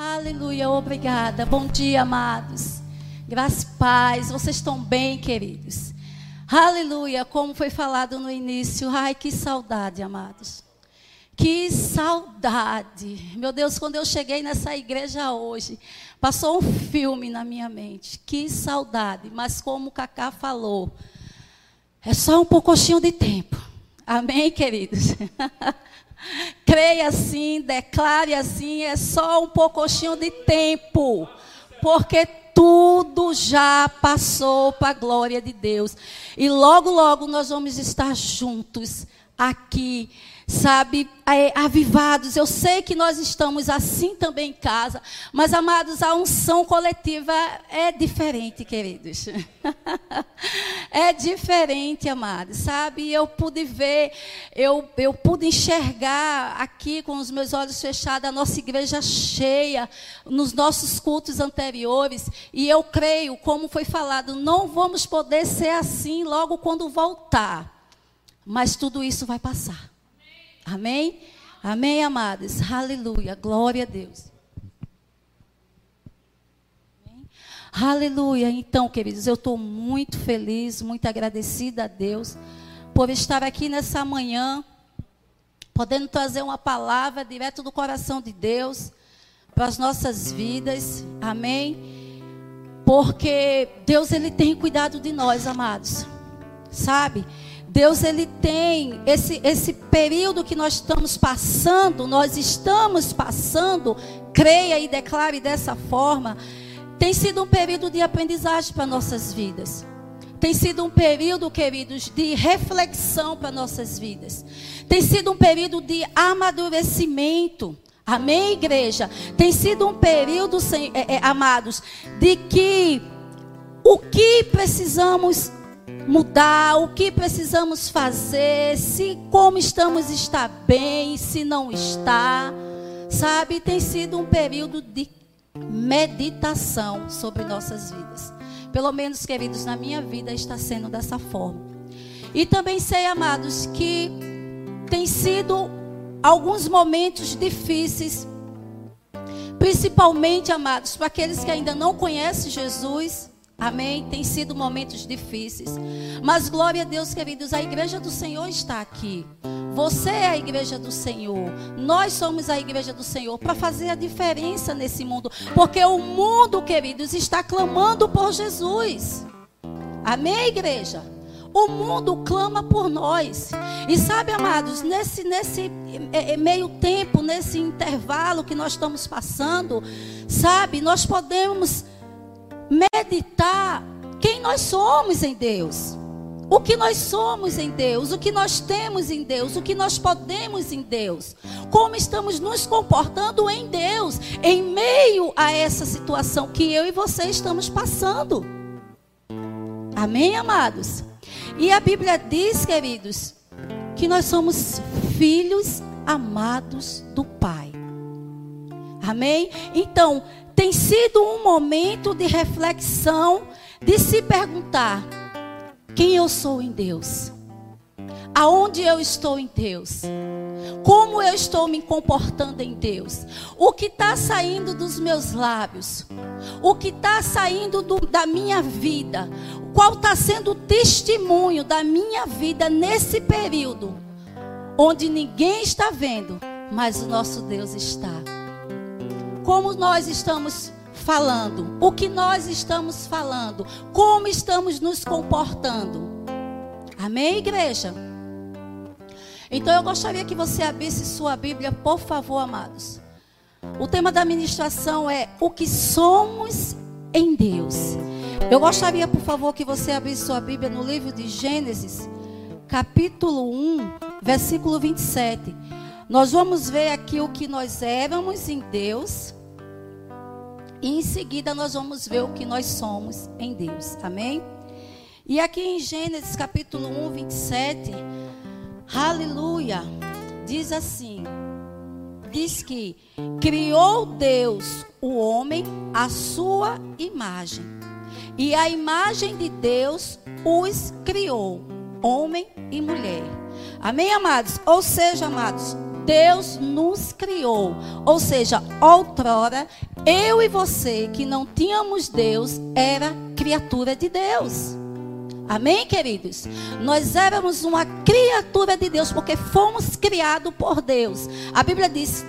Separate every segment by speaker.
Speaker 1: Aleluia, obrigada. Bom dia, amados. Graças e paz. Vocês estão bem, queridos? Aleluia, como foi falado no início. Ai, que saudade, amados. Que saudade. Meu Deus, quando eu cheguei nessa igreja hoje, passou um filme na minha mente. Que saudade. Mas como o Cacá falou, é só um pouquinho de tempo. Amém, queridos? Creia assim, declare assim, é só um pouquinho de tempo. Porque tudo já passou para a glória de Deus. E logo, logo nós vamos estar juntos aqui sabe, é, avivados. Eu sei que nós estamos assim também em casa, mas amados, a unção coletiva é diferente, queridos. é diferente, amados, sabe? Eu pude ver, eu, eu pude enxergar aqui com os meus olhos fechados a nossa igreja cheia nos nossos cultos anteriores, e eu creio, como foi falado, não vamos poder ser assim logo quando voltar. Mas tudo isso vai passar. Amém? Amém, amados? Aleluia. Glória a Deus. Amém? Aleluia. Então, queridos, eu estou muito feliz, muito agradecida a Deus por estar aqui nessa manhã, podendo trazer uma palavra direto do coração de Deus para as nossas vidas. Amém? Porque Deus ele tem cuidado de nós, amados. Sabe? Deus ele tem esse, esse período que nós estamos passando, nós estamos passando, creia e declare dessa forma, tem sido um período de aprendizagem para nossas vidas. Tem sido um período, queridos, de reflexão para nossas vidas. Tem sido um período de amadurecimento. Amém, igreja? Tem sido um período, é, é, amados, de que o que precisamos mudar, o que precisamos fazer, se como estamos está bem, se não está. Sabe, tem sido um período de meditação sobre nossas vidas. Pelo menos, queridos, na minha vida está sendo dessa forma. E também sei, amados, que tem sido alguns momentos difíceis, principalmente, amados, para aqueles que ainda não conhecem Jesus Amém? Tem sido momentos difíceis. Mas glória a Deus, queridos, a igreja do Senhor está aqui. Você é a igreja do Senhor. Nós somos a igreja do Senhor para fazer a diferença nesse mundo. Porque o mundo, queridos, está clamando por Jesus. Amém, igreja? O mundo clama por nós. E sabe, amados, nesse, nesse é, é, meio tempo, nesse intervalo que nós estamos passando, sabe, nós podemos meditar quem nós somos em Deus. O que nós somos em Deus, o que nós temos em Deus, o que nós podemos em Deus, como estamos nos comportando em Deus, em meio a essa situação que eu e você estamos passando. Amém, amados? E a Bíblia diz, queridos, que nós somos filhos amados do Pai. Amém? Então, tem sido um momento de reflexão, de se perguntar: quem eu sou em Deus? Aonde eu estou em Deus? Como eu estou me comportando em Deus? O que está saindo dos meus lábios? O que está saindo do, da minha vida? Qual está sendo o testemunho da minha vida nesse período? Onde ninguém está vendo, mas o nosso Deus está como nós estamos falando, o que nós estamos falando, como estamos nos comportando. Amém, igreja? Então eu gostaria que você abrisse sua Bíblia, por favor, amados. O tema da ministração é o que somos em Deus. Eu gostaria, por favor, que você abrisse sua Bíblia no livro de Gênesis, capítulo 1, versículo 27. Nós vamos ver aqui o que nós éramos em Deus e em seguida nós vamos ver o que nós somos em Deus. Amém? E aqui em Gênesis capítulo 1, 27, aleluia, diz assim: diz que criou Deus o homem à sua imagem, e a imagem de Deus os criou, homem e mulher. Amém, amados? Ou seja, amados, Deus nos criou. Ou seja, outrora, eu e você que não tínhamos Deus, era criatura de Deus. Amém, queridos? Nós éramos uma criatura de Deus porque fomos criados por Deus. A Bíblia diz: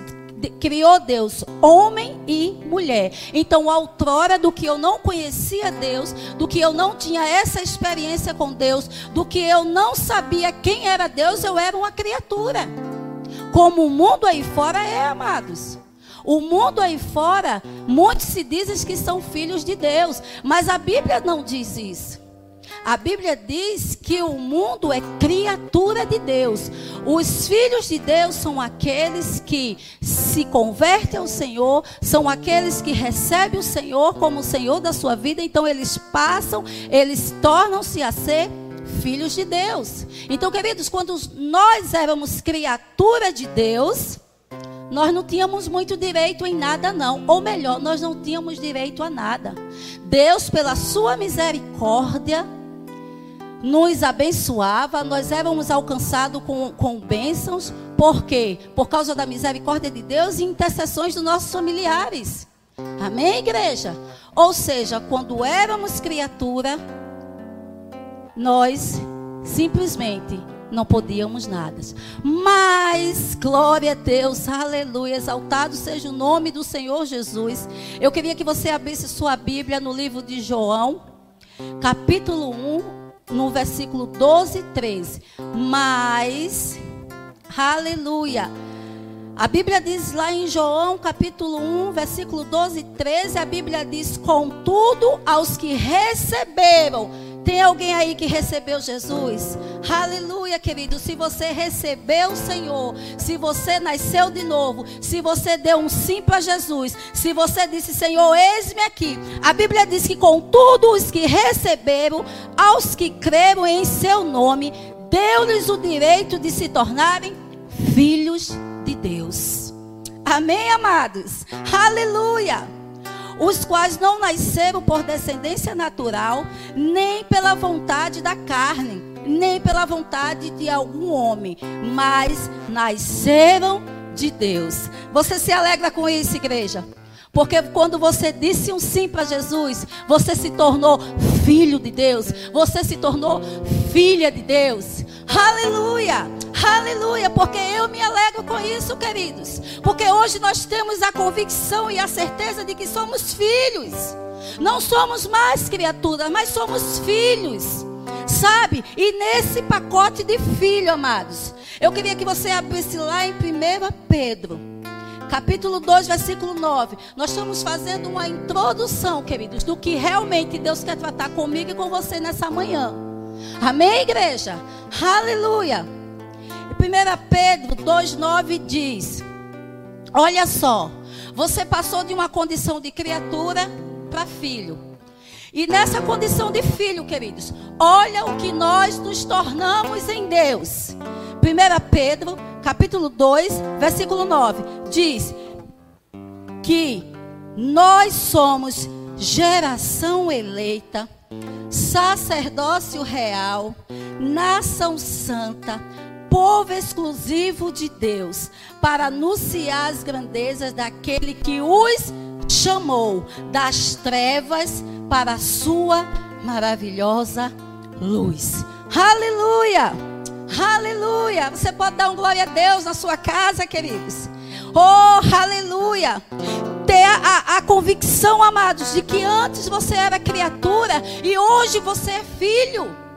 Speaker 1: criou Deus homem e mulher. Então, outrora do que eu não conhecia Deus, do que eu não tinha essa experiência com Deus, do que eu não sabia quem era Deus, eu era uma criatura. Como o mundo aí fora é, amados. O mundo aí fora, muitos se dizem que são filhos de Deus, mas a Bíblia não diz isso. A Bíblia diz que o mundo é criatura de Deus. Os filhos de Deus são aqueles que se convertem ao Senhor, são aqueles que recebem o Senhor como o Senhor da sua vida, então eles passam, eles tornam-se a ser filhos de Deus. Então, queridos, quando nós éramos criatura de Deus, nós não tínhamos muito direito em nada, não. Ou melhor, nós não tínhamos direito a nada. Deus, pela sua misericórdia, nos abençoava, nós éramos alcançados com, com bênçãos, por quê? Por causa da misericórdia de Deus e intercessões dos nossos familiares. Amém, igreja? Ou seja, quando éramos criatura, nós simplesmente não podíamos nada. Mas, glória a Deus, aleluia, exaltado seja o nome do Senhor Jesus. Eu queria que você abrisse sua Bíblia no livro de João, capítulo 1, no versículo 12 e 13. Mas, aleluia. A Bíblia diz lá em João capítulo 1, versículo 12 e 13, a Bíblia diz: Contudo, aos que receberam tem alguém aí que recebeu Jesus? Aleluia, querido. Se você recebeu o Senhor, se você nasceu de novo, se você deu um sim para Jesus, se você disse, Senhor, eis-me aqui. A Bíblia diz que com todos os que receberam, aos que creram em seu nome, deu-lhes o direito de se tornarem filhos de Deus. Amém, amados? Aleluia os quais não nasceram por descendência natural, nem pela vontade da carne, nem pela vontade de algum homem, mas nasceram de Deus. Você se alegra com isso, igreja? Porque quando você disse um sim para Jesus, você se tornou filho de Deus, você se tornou filha de Deus. Aleluia! Aleluia! Porque eu me alegro com isso, queridos. Porque hoje nós temos a convicção e a certeza de que somos filhos. Não somos mais criaturas, mas somos filhos. Sabe? E nesse pacote de filho, amados, eu queria que você abrisse lá em 1 Pedro capítulo 2, versículo 9. Nós estamos fazendo uma introdução, queridos, do que realmente Deus quer tratar comigo e com você nessa manhã. Amém, igreja? Aleluia. 1 Pedro 2,9 diz: Olha só, você passou de uma condição de criatura para filho. E nessa condição de filho, queridos, olha o que nós nos tornamos em Deus. 1 Pedro, capítulo 2, versículo 9, diz que nós somos geração eleita, sacerdócio real, nação santa, povo exclusivo de Deus, para anunciar as grandezas daquele que os chamou das trevas para a sua maravilhosa luz. Aleluia! Aleluia! Você pode dar um glória a Deus na sua casa, queridos. Oh, aleluia! Ter a, a, convicção, amados, de que antes você era criatura e hoje você é filho.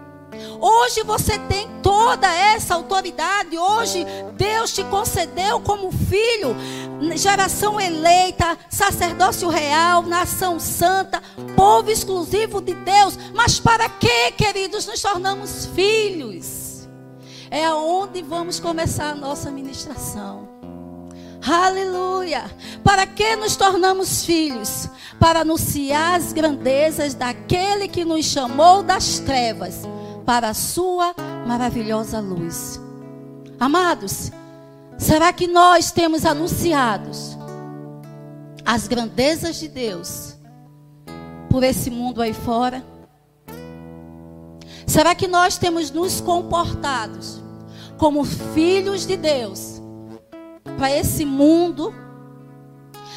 Speaker 1: Hoje você tem toda essa autoridade. Hoje Deus te concedeu como filho, geração eleita, sacerdócio real, nação santa, povo exclusivo de Deus. Mas para que, queridos, nos tornamos filhos? É aonde vamos começar a nossa ministração. Aleluia! Para que nos tornamos filhos? Para anunciar as grandezas daquele que nos chamou das trevas para a sua maravilhosa luz. Amados, será que nós temos anunciados as grandezas de Deus por esse mundo aí fora? Será que nós temos nos comportados como filhos de Deus para esse mundo?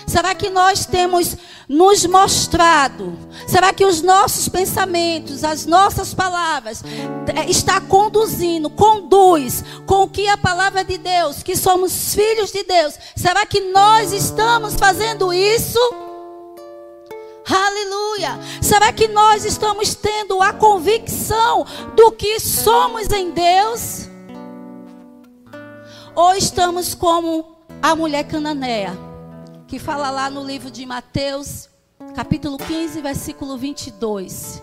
Speaker 1: Será que nós temos nos mostrado? Será que os nossos pensamentos, as nossas palavras eh, está conduzindo, conduz com o que a palavra de Deus, que somos filhos de Deus? Será que nós estamos fazendo isso? Aleluia! Será que nós estamos tendo a convicção do que somos em Deus? Ou estamos como a mulher cananeia? Que fala lá no livro de Mateus, capítulo 15, versículo 22.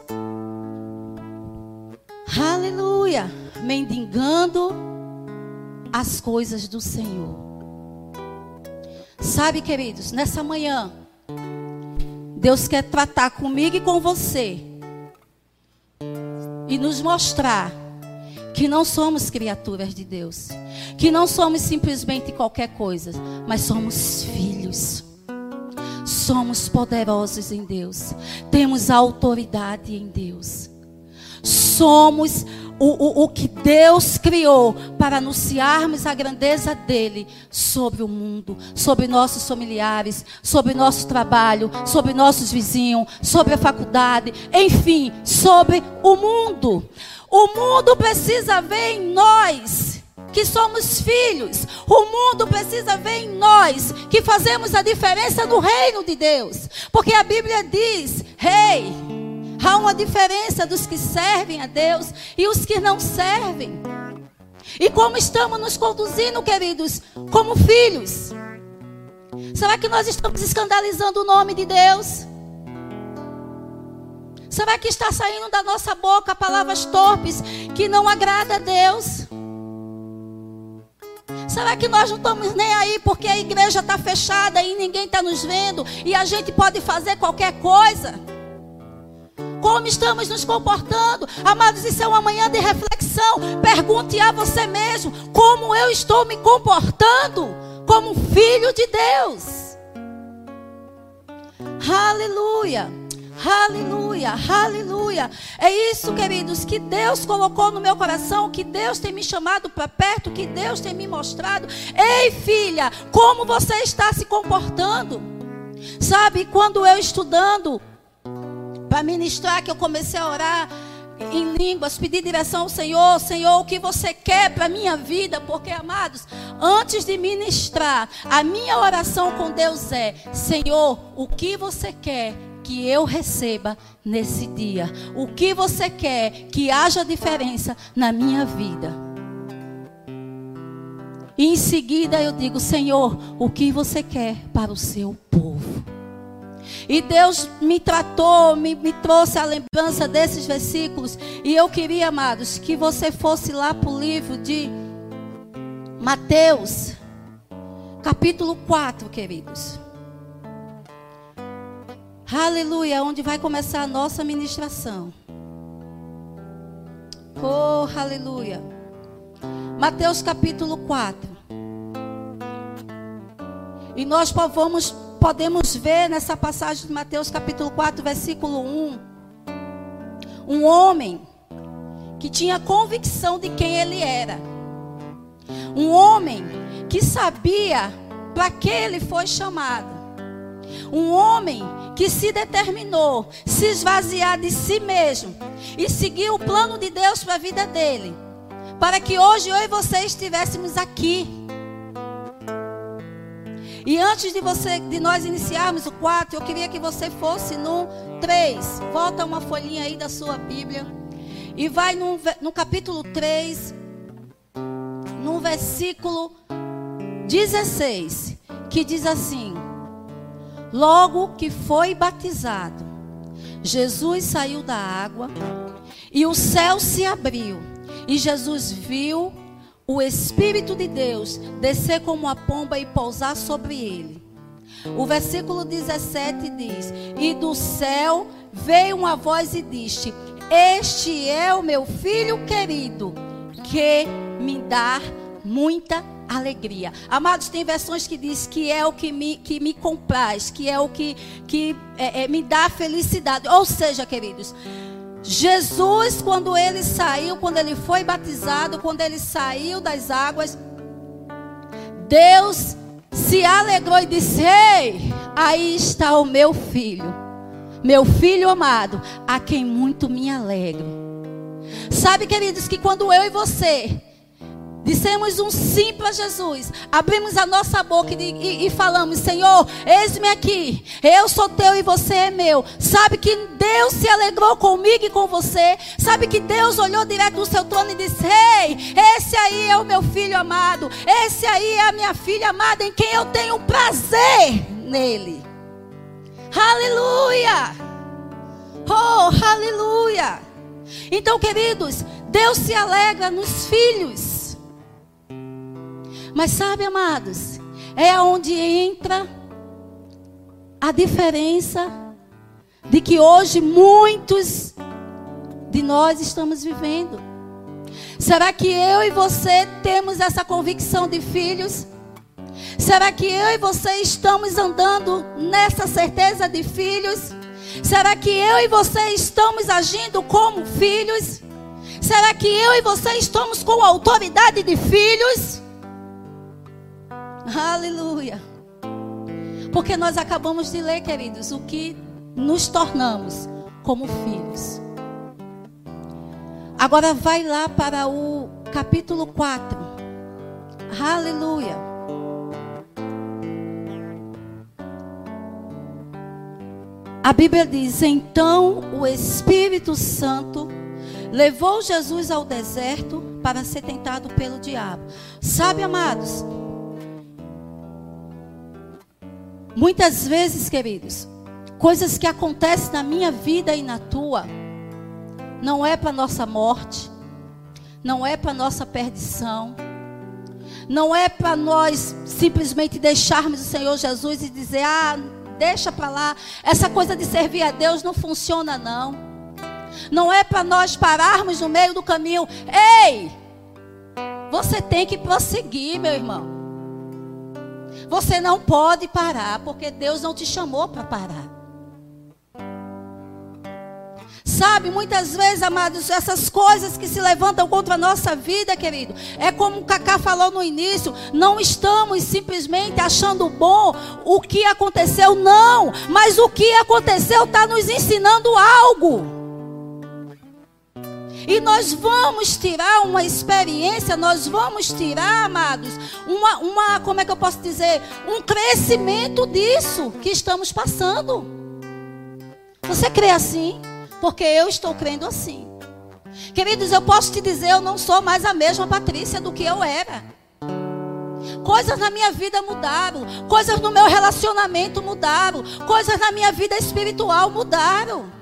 Speaker 1: Aleluia! Mendigando as coisas do Senhor. Sabe, queridos, nessa manhã, Deus quer tratar comigo e com você e nos mostrar que não somos criaturas de Deus, que não somos simplesmente qualquer coisa, mas somos filhos. Somos poderosos em Deus, temos autoridade em Deus. Somos o, o, o que Deus criou para anunciarmos a grandeza dele sobre o mundo, sobre nossos familiares, sobre nosso trabalho, sobre nossos vizinhos, sobre a faculdade, enfim, sobre o mundo. O mundo precisa ver em nós que somos filhos. O mundo precisa ver em nós que fazemos a diferença no reino de Deus. Porque a Bíblia diz: Rei, hey, há uma diferença dos que servem a Deus e os que não servem. E como estamos nos conduzindo, queridos, como filhos? Será que nós estamos escandalizando o nome de Deus? Será que está saindo da nossa boca palavras torpes que não agrada a Deus? Será que nós não estamos nem aí porque a igreja está fechada e ninguém está nos vendo e a gente pode fazer qualquer coisa? Como estamos nos comportando? Amados, isso é uma manhã de reflexão. Pergunte a você mesmo: como eu estou me comportando como filho de Deus? Aleluia. Aleluia, aleluia. É isso, queridos, que Deus colocou no meu coração, que Deus tem me chamado para perto, que Deus tem me mostrado. Ei, filha, como você está se comportando? Sabe, quando eu estudando para ministrar, que eu comecei a orar em línguas, pedir direção ao Senhor, Senhor, o que você quer para a minha vida, porque, amados, antes de ministrar, a minha oração com Deus é: Senhor, o que você quer que eu receba nesse dia? O que você quer que haja diferença na minha vida? E em seguida eu digo, Senhor, o que você quer para o seu povo? E Deus me tratou, me, me trouxe a lembrança desses versículos. E eu queria, amados, que você fosse lá para o livro de Mateus, capítulo 4, queridos. Aleluia, onde vai começar a nossa ministração. Oh, aleluia. Mateus capítulo 4. E nós vamos, podemos ver nessa passagem de Mateus capítulo 4, versículo 1. Um homem que tinha convicção de quem ele era. Um homem que sabia para que ele foi chamado. Um homem que se determinou se esvaziar de si mesmo e seguir o plano de Deus para a vida dele, para que hoje eu e você estivéssemos aqui. E antes de você de nós iniciarmos o 4, eu queria que você fosse no 3. Volta uma folhinha aí da sua Bíblia. E vai no, no capítulo 3, no versículo 16, que diz assim: Logo que foi batizado, Jesus saiu da água e o céu se abriu. E Jesus viu o Espírito de Deus descer como uma pomba e pousar sobre ele. O versículo 17 diz: E do céu veio uma voz e disse: Este é o meu filho querido, que me dá muita alegria. Amados, tem versões que diz que é o que me, que me compraz, que é o que, que é, é, me dá felicidade. Ou seja, queridos, Jesus, quando ele saiu, quando ele foi batizado, quando ele saiu das águas, Deus se alegrou e disse: Ei, aí está o meu filho, meu filho amado, a quem muito me alegro. Sabe, queridos, que quando eu e você dissemos um sim para Jesus, abrimos a nossa boca e, e, e falamos: Senhor, eis-me aqui, eu sou teu e você é meu. Sabe que Deus se alegrou comigo e com você. Sabe que Deus olhou direto do seu trono e disse: Ei, esse aí é o meu filho amado, esse aí é a minha filha amada, em quem eu tenho prazer nele. Aleluia! Oh, aleluia! Então, queridos, Deus se alegra nos filhos. Mas sabe, amados, é onde entra a diferença de que hoje muitos de nós estamos vivendo. Será que eu e você temos essa convicção de filhos? Será que eu e você estamos andando nessa certeza de filhos? Será que eu e você estamos agindo como filhos? Será que eu e você estamos com autoridade de filhos? Aleluia. Porque nós acabamos de ler, queridos, o que nos tornamos como filhos. Agora vai lá para o capítulo 4. Aleluia. A Bíblia diz: Então o Espírito Santo levou Jesus ao deserto para ser tentado pelo diabo. Sabe, amados? Muitas vezes, queridos, coisas que acontecem na minha vida e na tua, não é para nossa morte, não é para nossa perdição, não é para nós simplesmente deixarmos o Senhor Jesus e dizer: "Ah, deixa para lá, essa coisa de servir a Deus não funciona não". Não é para nós pararmos no meio do caminho. Ei! Você tem que prosseguir, meu irmão. Você não pode parar, porque Deus não te chamou para parar. Sabe, muitas vezes, amados, essas coisas que se levantam contra a nossa vida, querido, é como o Cacá falou no início, não estamos simplesmente achando bom o que aconteceu, não, mas o que aconteceu está nos ensinando algo. E nós vamos tirar uma experiência, nós vamos tirar, amados, uma, uma, como é que eu posso dizer? Um crescimento disso que estamos passando. Você crê assim? Porque eu estou crendo assim. Queridos, eu posso te dizer, eu não sou mais a mesma Patrícia do que eu era. Coisas na minha vida mudaram, coisas no meu relacionamento mudaram, coisas na minha vida espiritual mudaram.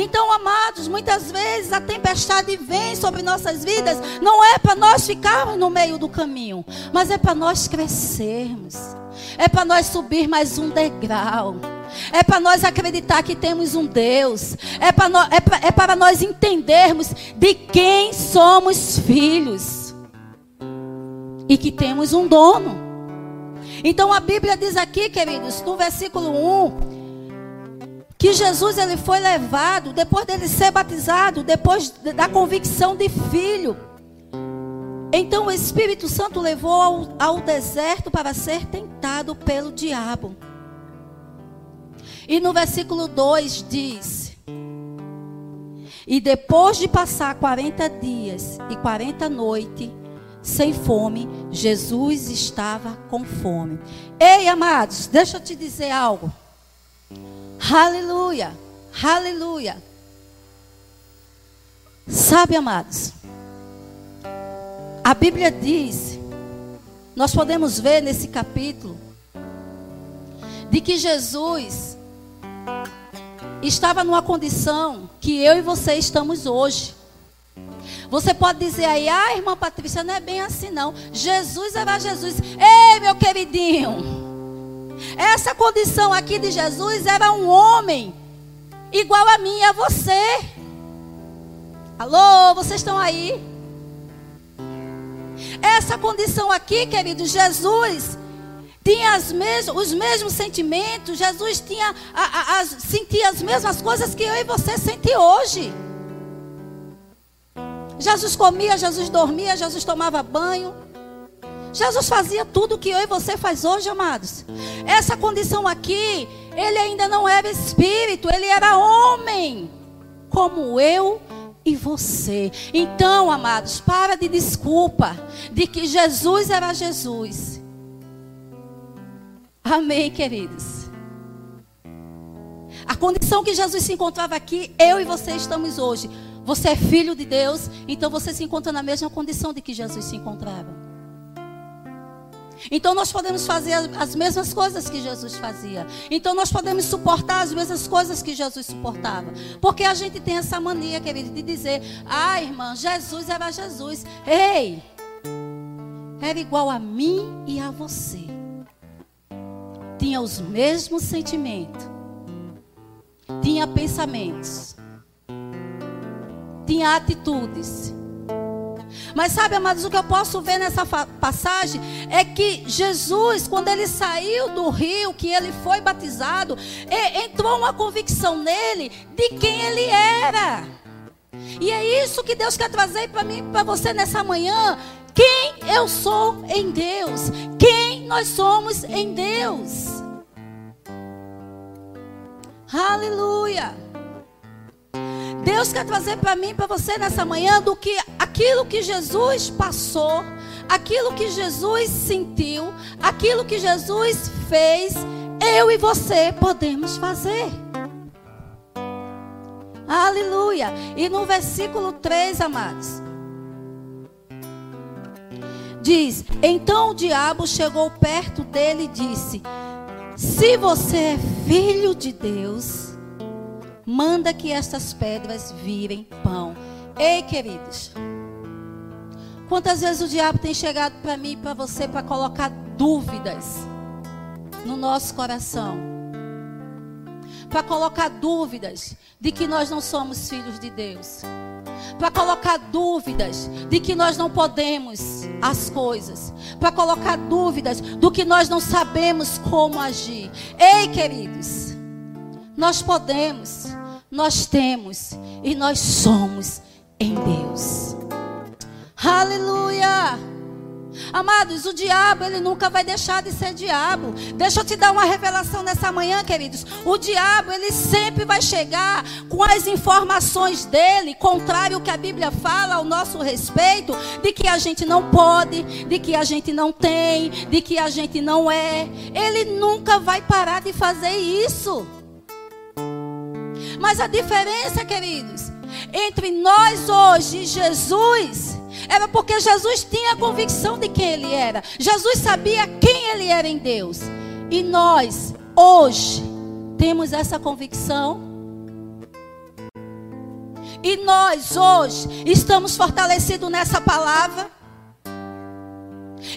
Speaker 1: Então, amados, muitas vezes a tempestade vem sobre nossas vidas, não é para nós ficarmos no meio do caminho, mas é para nós crescermos, é para nós subir mais um degrau. É para nós acreditar que temos um Deus. É para, no, é, para, é para nós entendermos de quem somos filhos. E que temos um dono. Então a Bíblia diz aqui, queridos, no versículo 1, que Jesus ele foi levado depois dele ser batizado, depois da convicção de filho. Então o Espírito Santo levou ao, ao deserto para ser tentado pelo diabo. E no versículo 2 diz: E depois de passar 40 dias e 40 noites sem fome, Jesus estava com fome. Ei, amados, deixa eu te dizer algo. Aleluia, aleluia. Sabe, amados, a Bíblia diz, nós podemos ver nesse capítulo, de que Jesus estava numa condição que eu e você estamos hoje. Você pode dizer aí, ah, irmã Patrícia, não é bem assim não. Jesus era Jesus. Ei, meu queridinho. Essa condição aqui de Jesus era um homem igual a mim e a você. Alô, vocês estão aí? Essa condição aqui, querido, Jesus tinha as mes os mesmos sentimentos, Jesus tinha a, a, sentia as mesmas coisas que eu e você sentem hoje. Jesus comia, Jesus dormia, Jesus tomava banho. Jesus fazia tudo o que eu e você faz hoje, amados. Essa condição aqui, ele ainda não era espírito, ele era homem, como eu e você. Então, amados, para de desculpa de que Jesus era Jesus. Amém, queridos. A condição que Jesus se encontrava aqui, eu e você estamos hoje. Você é filho de Deus, então você se encontra na mesma condição de que Jesus se encontrava. Então nós podemos fazer as mesmas coisas que Jesus fazia. Então nós podemos suportar as mesmas coisas que Jesus suportava. Porque a gente tem essa mania, querido, de dizer: ah, irmã, Jesus era Jesus. Ei, era igual a mim e a você. Tinha os mesmos sentimentos. Tinha pensamentos. Tinha atitudes mas sabe, amados, o que eu posso ver nessa passagem é que Jesus, quando ele saiu do rio, que ele foi batizado, entrou uma convicção nele de quem ele era. E é isso que Deus quer trazer para mim, para você nessa manhã. Quem eu sou em Deus? Quem nós somos em Deus? Aleluia. Deus quer trazer para mim, para você nessa manhã, do que aquilo que Jesus passou, aquilo que Jesus sentiu, aquilo que Jesus fez, eu e você podemos fazer. Aleluia. E no versículo 3, amados, diz: Então o diabo chegou perto dele e disse: Se você é filho de Deus, manda que estas pedras virem pão. Ei, queridos, quantas vezes o diabo tem chegado para mim e para você para colocar dúvidas no nosso coração? Para colocar dúvidas de que nós não somos filhos de Deus. Para colocar dúvidas de que nós não podemos as coisas. Para colocar dúvidas do que nós não sabemos como agir. Ei, queridos, nós podemos nós temos e nós somos em Deus. Aleluia! Amados, o diabo, ele nunca vai deixar de ser diabo. Deixa eu te dar uma revelação nessa manhã, queridos. O diabo, ele sempre vai chegar com as informações dele, contrário ao que a Bíblia fala ao nosso respeito, de que a gente não pode, de que a gente não tem, de que a gente não é. Ele nunca vai parar de fazer isso. Mas a diferença, queridos, entre nós hoje e Jesus era porque Jesus tinha a convicção de quem ele era. Jesus sabia quem ele era em Deus. E nós, hoje, temos essa convicção. E nós, hoje, estamos fortalecidos nessa palavra.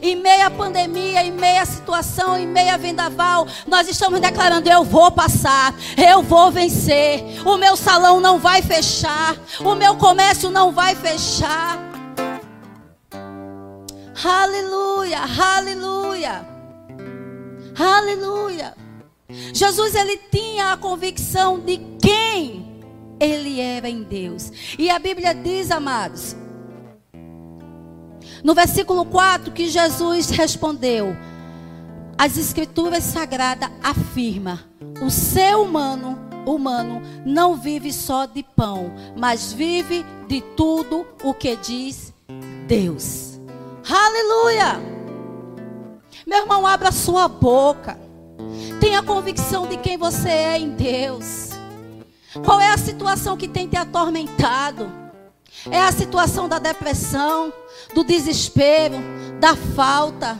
Speaker 1: Em meia pandemia, em meia situação, em meia vendaval, nós estamos declarando: eu vou passar, eu vou vencer. O meu salão não vai fechar, o meu comércio não vai fechar. Aleluia, aleluia, aleluia. Jesus ele tinha a convicção de quem ele era em Deus. E a Bíblia diz, amados, no versículo 4 que Jesus respondeu: As escrituras sagradas afirma: o ser humano, humano não vive só de pão, mas vive de tudo o que diz Deus. Aleluia! Meu irmão, abra sua boca. Tenha convicção de quem você é em Deus. Qual é a situação que tem te atormentado? É a situação da depressão, do desespero, da falta.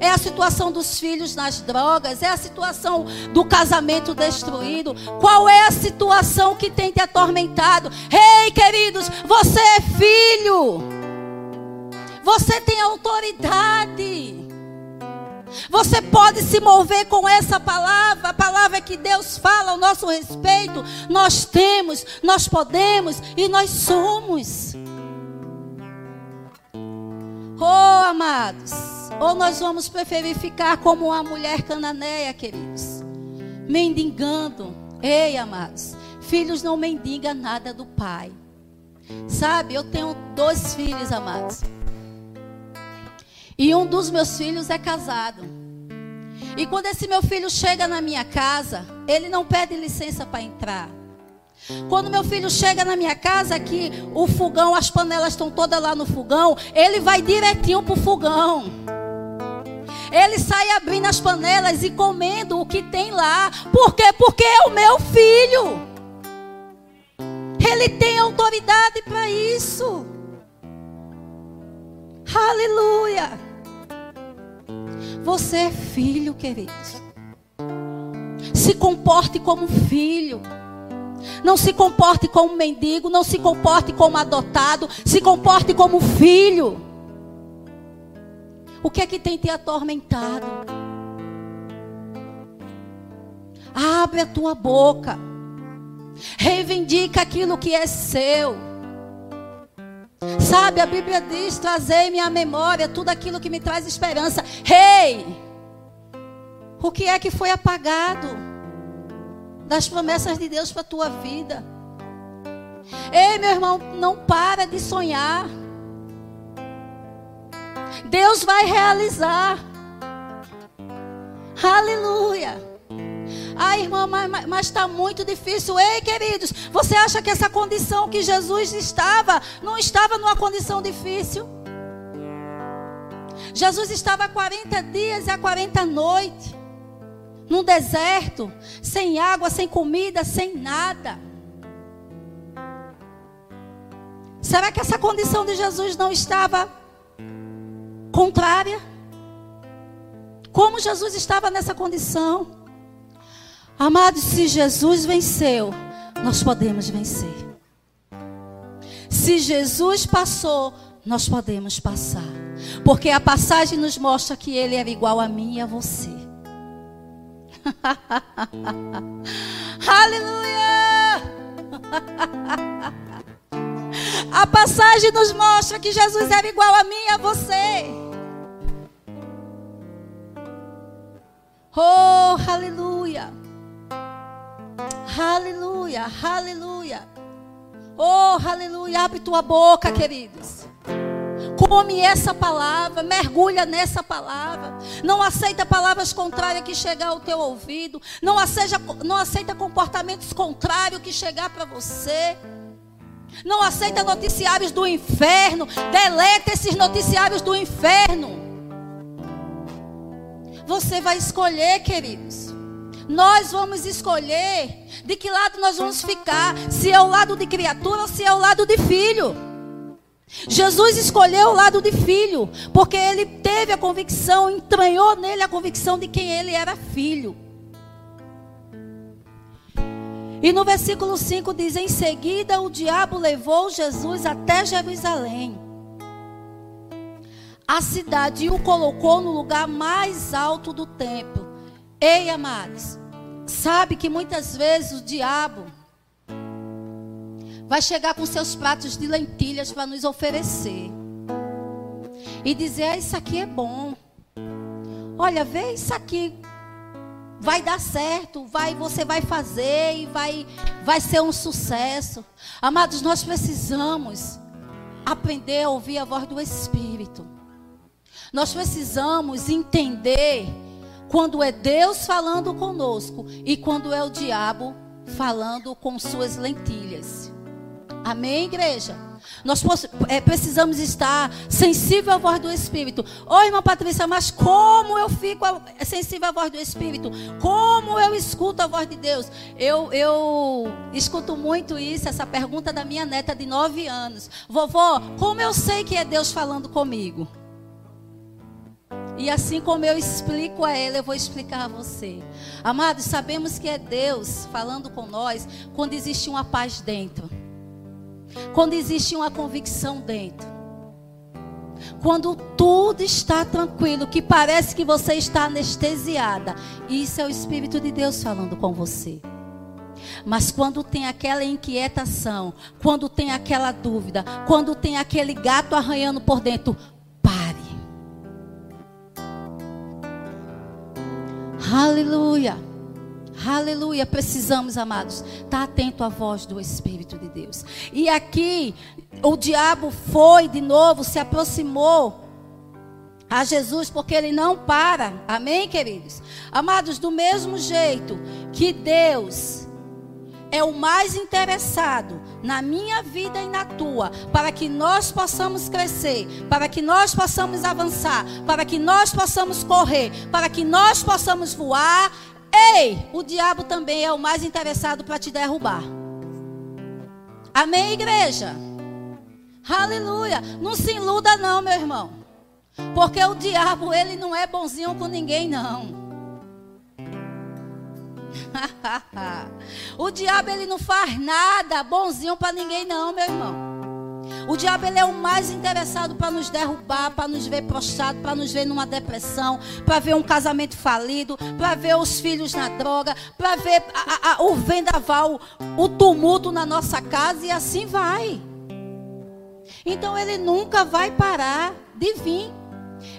Speaker 1: É a situação dos filhos nas drogas, é a situação do casamento destruído. Qual é a situação que tem te atormentado? Ei, hey, queridos, você é filho. Você tem autoridade. Você pode se mover com essa palavra, a palavra que Deus fala ao nosso respeito. Nós temos, nós podemos e nós somos. Oh, amados, ou nós vamos preferir ficar como a mulher cananeia, queridos, mendigando. Ei, amados, filhos não mendigam nada do pai. Sabe, eu tenho dois filhos, amados. E um dos meus filhos é casado. E quando esse meu filho chega na minha casa, ele não pede licença para entrar. Quando meu filho chega na minha casa, que o fogão, as panelas estão todas lá no fogão, ele vai direitinho pro fogão. Ele sai abrindo as panelas e comendo o que tem lá. Por quê? Porque é o meu filho. Ele tem autoridade para isso. Aleluia. Você é filho, queridos. Se comporte como filho. Não se comporte como mendigo, não se comporte como adotado, se comporte como filho. O que é que tem te atormentado? Abre a tua boca. Reivindica aquilo que é seu. Sabe, a Bíblia diz: trazei-me à memória tudo aquilo que me traz esperança. Rei, hey, o que é que foi apagado das promessas de Deus para a tua vida? Ei, meu irmão, não para de sonhar. Deus vai realizar. Aleluia. Ah, irmã, mas está muito difícil. Ei, queridos, você acha que essa condição que Jesus estava, não estava numa condição difícil? Jesus estava há 40 dias e há 40 noites, num deserto, sem água, sem comida, sem nada. Será que essa condição de Jesus não estava contrária. Como Jesus estava nessa condição? Amados, se Jesus venceu, nós podemos vencer. Se Jesus passou, nós podemos passar. Porque a passagem nos mostra que ele era igual a mim e a você. Aleluia! A passagem nos mostra que Jesus era igual a mim e a você. Oh, aleluia. Aleluia, aleluia. Oh, aleluia. Abre tua boca, queridos. Come essa palavra, mergulha nessa palavra. Não aceita palavras contrárias que chegar ao teu ouvido. Não aceita, não aceita comportamentos contrários que chegar para você. Não aceita noticiários do inferno. Deleta esses noticiários do inferno. Você vai escolher, queridos. Nós vamos escolher de que lado nós vamos ficar, se é o lado de criatura ou se é o lado de filho. Jesus escolheu o lado de filho, porque ele teve a convicção, entranhou nele a convicção de quem ele era filho. E no versículo 5 diz: Em seguida o diabo levou Jesus até Jerusalém a cidade e o colocou no lugar mais alto do templo. Ei, amados, sabe que muitas vezes o diabo vai chegar com seus pratos de lentilhas para nos oferecer e dizer: ah, Isso aqui é bom. Olha, vê isso aqui. Vai dar certo, vai, você vai fazer e vai, vai ser um sucesso. Amados, nós precisamos aprender a ouvir a voz do Espírito. Nós precisamos entender quando é Deus falando conosco e quando é o diabo falando com suas lentilhas. Amém, igreja? Nós é, precisamos estar sensível à voz do Espírito. Oi, irmã Patrícia, mas como eu fico sensível à voz do Espírito? Como eu escuto a voz de Deus? Eu, eu escuto muito isso, essa pergunta da minha neta de nove anos. Vovó, como eu sei que é Deus falando comigo? E assim como eu explico a ela, eu vou explicar a você. Amados, sabemos que é Deus falando com nós quando existe uma paz dentro. Quando existe uma convicção dentro. Quando tudo está tranquilo, que parece que você está anestesiada. Isso é o Espírito de Deus falando com você. Mas quando tem aquela inquietação, quando tem aquela dúvida, quando tem aquele gato arranhando por dentro, Aleluia. Aleluia. Precisamos, amados, estar tá atento à voz do Espírito de Deus. E aqui, o diabo foi de novo, se aproximou a Jesus, porque ele não para. Amém, queridos? Amados, do mesmo jeito que Deus é o mais interessado na minha vida e na tua, para que nós possamos crescer, para que nós possamos avançar, para que nós possamos correr, para que nós possamos voar. Ei, o diabo também é o mais interessado para te derrubar. Amém, igreja? Aleluia. Não se iluda não, meu irmão. Porque o diabo, ele não é bonzinho com ninguém, não. o diabo, ele não faz nada bonzinho para ninguém, não, meu irmão. O diabo ele é o mais interessado para nos derrubar, para nos ver prostrado, para nos ver numa depressão, para ver um casamento falido, para ver os filhos na droga, para ver a, a, o vendaval, o tumulto na nossa casa e assim vai. Então ele nunca vai parar de vir.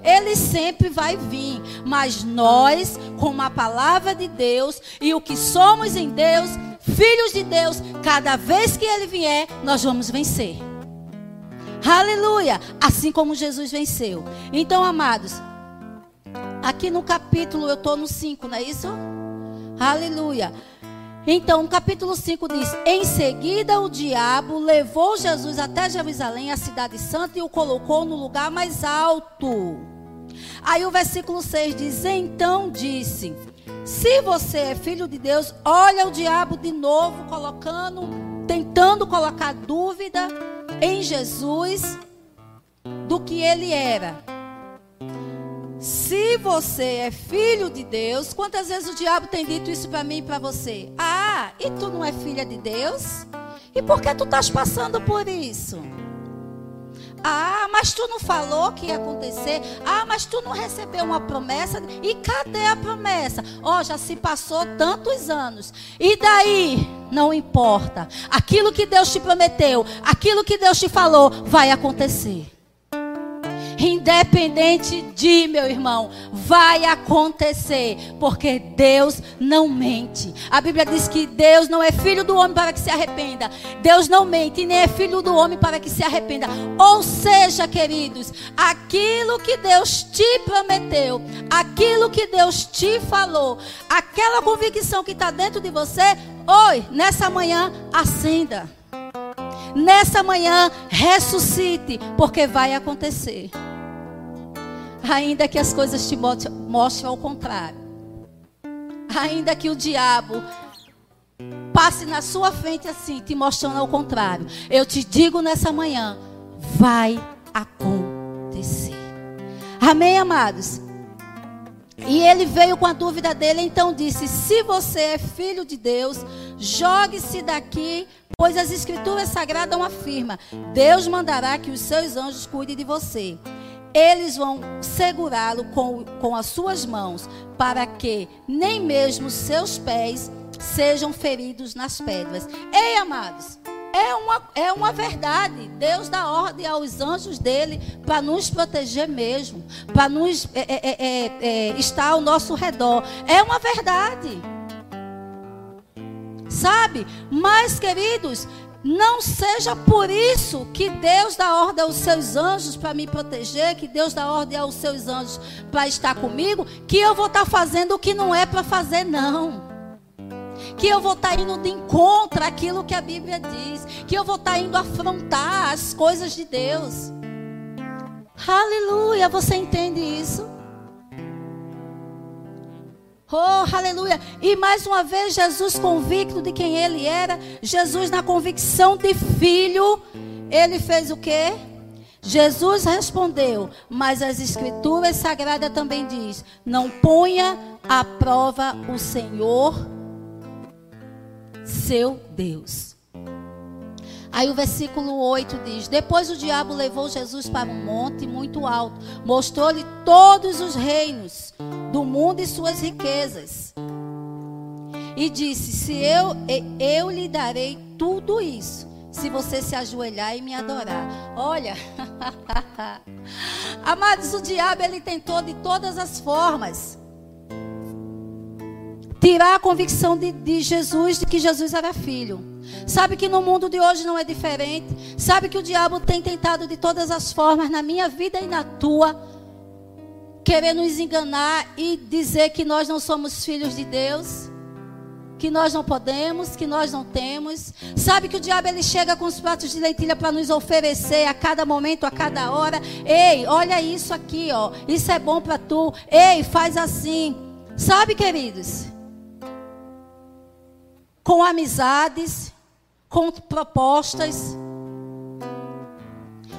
Speaker 1: Ele sempre vai vir, mas nós, com a palavra de Deus e o que somos em Deus, filhos de Deus, cada vez que ele vier, nós vamos vencer. Aleluia! Assim como Jesus venceu. Então, amados, aqui no capítulo, eu estou no 5, não é isso? Aleluia. Então, no capítulo 5 diz: Em seguida, o diabo levou Jesus até Jerusalém, a cidade santa, e o colocou no lugar mais alto. Aí o versículo 6 diz: Então disse: Se você é filho de Deus, olha o diabo de novo colocando, tentando colocar dúvida em Jesus do que ele era. Se você é filho de Deus, quantas vezes o diabo tem dito isso para mim e para você? Ah, e tu não é filha de Deus? E por que tu estás passando por isso? Ah, mas tu não falou que ia acontecer. Ah, mas tu não recebeu uma promessa. E cadê a promessa? Ó, oh, já se passou tantos anos. E daí? Não importa. Aquilo que Deus te prometeu, aquilo que Deus te falou, vai acontecer. Independente de, meu irmão, vai acontecer, porque Deus não mente. A Bíblia diz que Deus não é filho do homem para que se arrependa. Deus não mente, nem é filho do homem para que se arrependa. Ou seja, queridos, aquilo que Deus te prometeu, aquilo que Deus te falou, aquela convicção que está dentro de você, oi, nessa manhã, acenda. Nessa manhã, ressuscite, porque vai acontecer. Ainda que as coisas te mostrem ao contrário. Ainda que o diabo passe na sua frente assim, te mostrando ao contrário. Eu te digo nessa manhã, vai acontecer. Amém, amados? E ele veio com a dúvida dele, então disse: Se você é filho de Deus, jogue-se daqui, pois as escrituras sagradas afirmam: Deus mandará que os seus anjos cuidem de você. Eles vão segurá-lo com, com as suas mãos, para que nem mesmo seus pés sejam feridos nas pedras. Ei, amados, é uma, é uma verdade. Deus dá ordem aos anjos dele para nos proteger mesmo, para nos é, é, é, é, estar ao nosso redor. É uma verdade. Sabe? Mas, queridos, não seja por isso que Deus dá ordem aos seus anjos para me proteger, que Deus dá ordem aos seus anjos para estar comigo, que eu vou estar fazendo o que não é para fazer, não. Que eu vou estar indo de encontro àquilo que a Bíblia diz, que eu vou estar indo afrontar as coisas de Deus. Aleluia, você entende isso? Oh, aleluia. E mais uma vez, Jesus convicto de quem ele era, Jesus na convicção de filho, ele fez o quê? Jesus respondeu, mas as escrituras sagradas também diz: não ponha à prova o Senhor, seu Deus. Aí o versículo 8 diz: Depois o diabo levou Jesus para um monte muito alto, mostrou-lhe todos os reinos do mundo e suas riquezas. E disse: Se eu, eu lhe darei tudo isso, se você se ajoelhar e me adorar. Olha, amados, o diabo ele tentou de todas as formas tirar a convicção de, de Jesus de que Jesus era filho. Sabe que no mundo de hoje não é diferente. Sabe que o diabo tem tentado de todas as formas na minha vida e na tua querer nos enganar e dizer que nós não somos filhos de Deus, que nós não podemos, que nós não temos. Sabe que o diabo ele chega com os pratos de lentilha para nos oferecer a cada momento, a cada hora. Ei, olha isso aqui, ó. Isso é bom para tu. Ei, faz assim. Sabe, queridos? Com amizades, com propostas.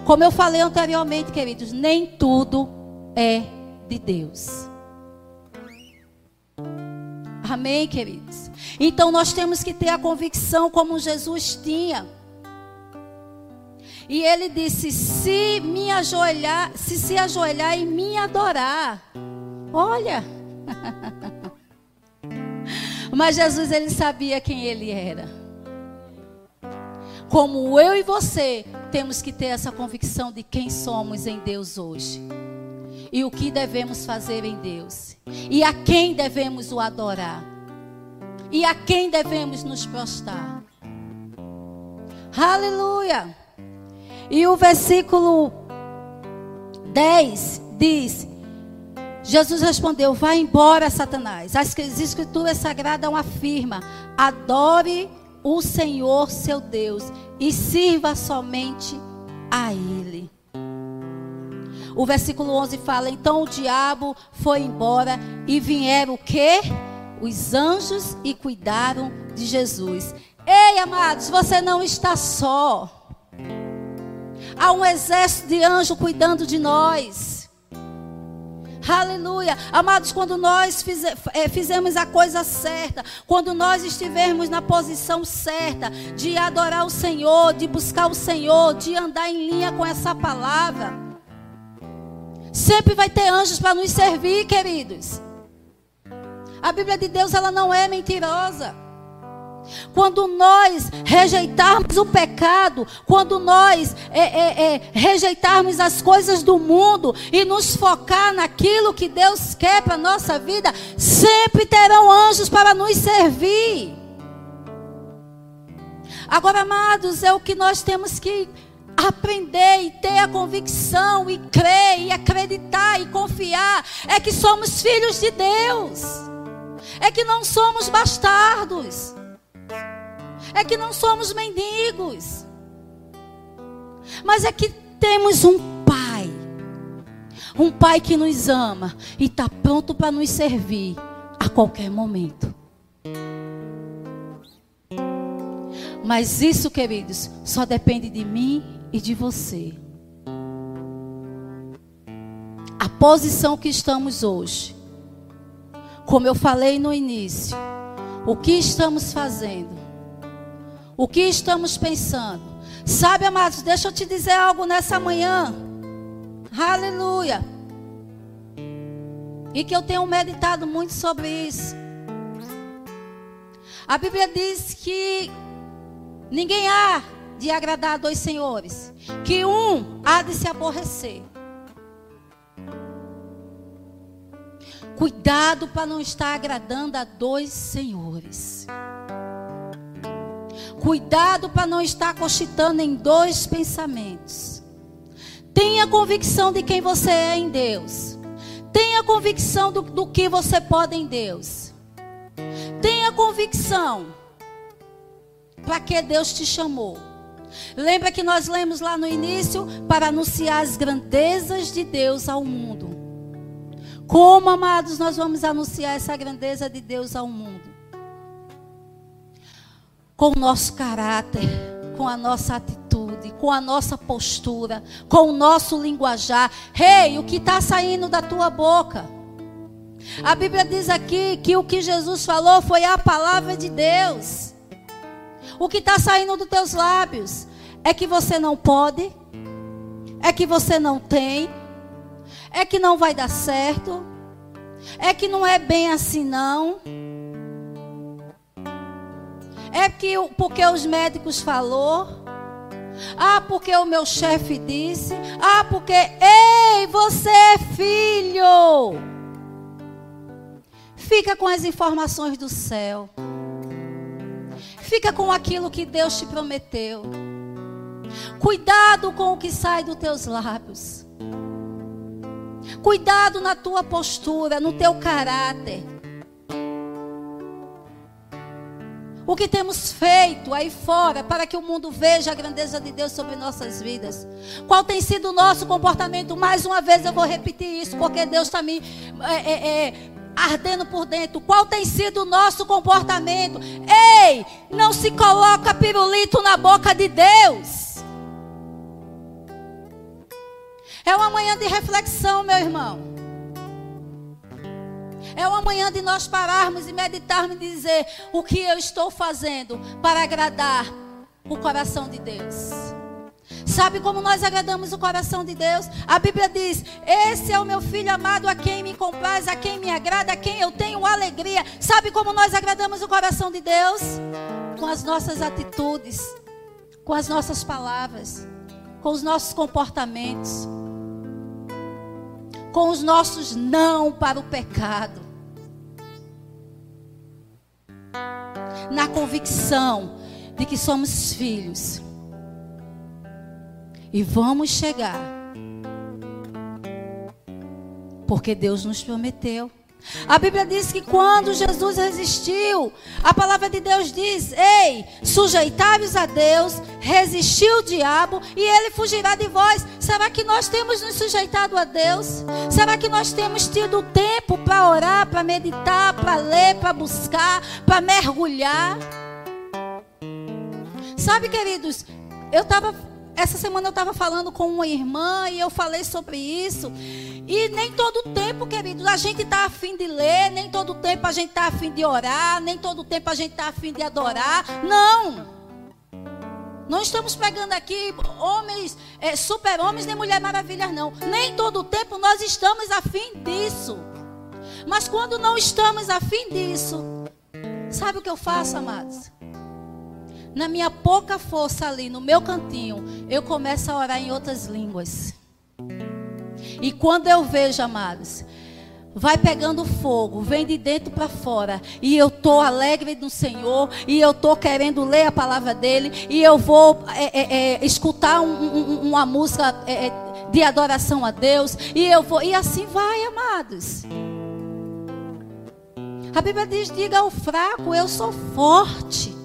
Speaker 1: Como eu falei anteriormente, queridos, nem tudo é de Deus. Amém, queridos? Então nós temos que ter a convicção como Jesus tinha. E ele disse: se me ajoelhar, se se ajoelhar e me adorar. Olha. Mas Jesus ele sabia quem ele era. Como eu e você temos que ter essa convicção de quem somos em Deus hoje. E o que devemos fazer em Deus. E a quem devemos o adorar. E a quem devemos nos prostrar. Aleluia. E o versículo 10 diz: Jesus respondeu: Vá embora, Satanás. As escrituras sagradas afirmam: adore o Senhor seu Deus e sirva somente a Ele. O versículo 11 fala: Então o diabo foi embora e vieram o quê? Os anjos e cuidaram de Jesus. Ei, amados, você não está só. Há um exército de anjos cuidando de nós. Aleluia. Amados, quando nós é, fizemos a coisa certa, quando nós estivermos na posição certa de adorar o Senhor, de buscar o Senhor, de andar em linha com essa palavra, sempre vai ter anjos para nos servir, queridos. A Bíblia de Deus, ela não é mentirosa. Quando nós rejeitarmos o pecado, quando nós é, é, é, rejeitarmos as coisas do mundo e nos focar naquilo que Deus quer para a nossa vida, sempre terão anjos para nos servir. Agora, amados, é o que nós temos que aprender e ter a convicção e crer e acreditar e confiar é que somos filhos de Deus. É que não somos bastardos é que não somos mendigos, mas é que temos um Pai, um Pai que nos ama e está pronto para nos servir a qualquer momento. Mas isso, queridos, só depende de mim e de você. A posição que estamos hoje, como eu falei no início, o que estamos fazendo o que estamos pensando? Sabe, amados, deixa eu te dizer algo nessa manhã. Aleluia. E que eu tenho meditado muito sobre isso. A Bíblia diz que ninguém há de agradar a dois senhores, que um há de se aborrecer. Cuidado para não estar agradando a dois senhores. Cuidado para não estar cogitando em dois pensamentos. Tenha convicção de quem você é em Deus. Tenha convicção do, do que você pode em Deus. Tenha convicção para que Deus te chamou. Lembra que nós lemos lá no início para anunciar as grandezas de Deus ao mundo. Como, amados, nós vamos anunciar essa grandeza de Deus ao mundo? Com o nosso caráter, com a nossa atitude, com a nossa postura, com o nosso linguajar. Rei, hey, o que está saindo da tua boca? A Bíblia diz aqui que o que Jesus falou foi a palavra de Deus. O que está saindo dos teus lábios é que você não pode, é que você não tem, é que não vai dar certo, é que não é bem assim não. É que, porque os médicos falou. Ah, porque o meu chefe disse. Ah, porque, ei, você é filho. Fica com as informações do céu. Fica com aquilo que Deus te prometeu. Cuidado com o que sai dos teus lábios. Cuidado na tua postura, no teu caráter. O que temos feito aí fora para que o mundo veja a grandeza de Deus sobre nossas vidas? Qual tem sido o nosso comportamento? Mais uma vez eu vou repetir isso, porque Deus está me é, é, é, ardendo por dentro. Qual tem sido o nosso comportamento? Ei, não se coloca pirulito na boca de Deus. É uma manhã de reflexão, meu irmão. É uma manhã de nós pararmos e meditarmos e dizer o que eu estou fazendo para agradar o coração de Deus. Sabe como nós agradamos o coração de Deus? A Bíblia diz: Esse é o meu filho amado, a quem me compraz, a quem me agrada, a quem eu tenho alegria. Sabe como nós agradamos o coração de Deus? Com as nossas atitudes, com as nossas palavras, com os nossos comportamentos com os nossos não para o pecado. Na convicção de que somos filhos. E vamos chegar. Porque Deus nos prometeu. A Bíblia diz que quando Jesus resistiu, a palavra de Deus diz: Ei, sujeitai-vos a Deus, resistiu o diabo e ele fugirá de vós. Será que nós temos nos sujeitado a Deus? Será que nós temos tido tempo para orar, para meditar, para ler, para buscar, para mergulhar? Sabe, queridos, eu estava essa semana eu estava falando com uma irmã e eu falei sobre isso. E nem todo tempo, queridos, a gente está afim de ler, nem todo tempo a gente está afim de orar, nem todo tempo a gente está afim de adorar. Não! Não estamos pegando aqui homens, é, super-homens, nem mulher maravilhas, não. Nem todo tempo nós estamos afim disso. Mas quando não estamos afim disso, sabe o que eu faço, amados? na minha pouca força ali, no meu cantinho, eu começo a orar em outras línguas. E quando eu vejo, amados, vai pegando fogo, vem de dentro para fora, e eu tô alegre no Senhor, e eu tô querendo ler a palavra dele, e eu vou é, é, é, escutar um, um, uma música é, é, de adoração a Deus, e eu vou, e assim vai, amados. A Bíblia diz: diga ao fraco, eu sou forte.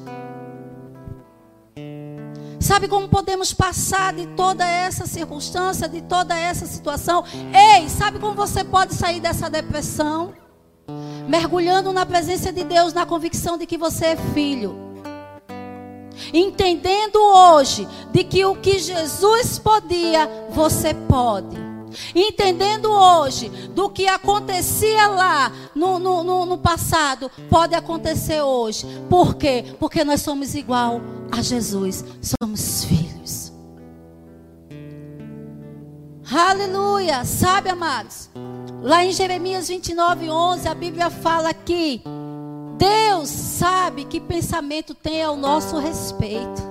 Speaker 1: Sabe como podemos passar de toda essa circunstância, de toda essa situação? Ei, sabe como você pode sair dessa depressão? Mergulhando na presença de Deus, na convicção de que você é filho. Entendendo hoje de que o que Jesus podia, você pode entendendo hoje do que acontecia lá no, no, no, no, passado, pode acontecer hoje. Por quê? Porque nós somos igual a Jesus, somos filhos. Aleluia! Sabe, amados? Lá em Jeremias 29, 11, a Bíblia fala que Deus sabe que pensamento tem ao nosso respeito.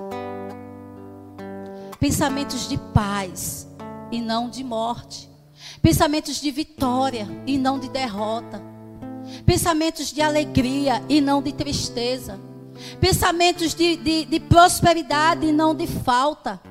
Speaker 1: Pensamentos de paz e não de morte. Pensamentos de vitória e não de derrota. Pensamentos de alegria e não de tristeza. Pensamentos de, de, de prosperidade e não de falta.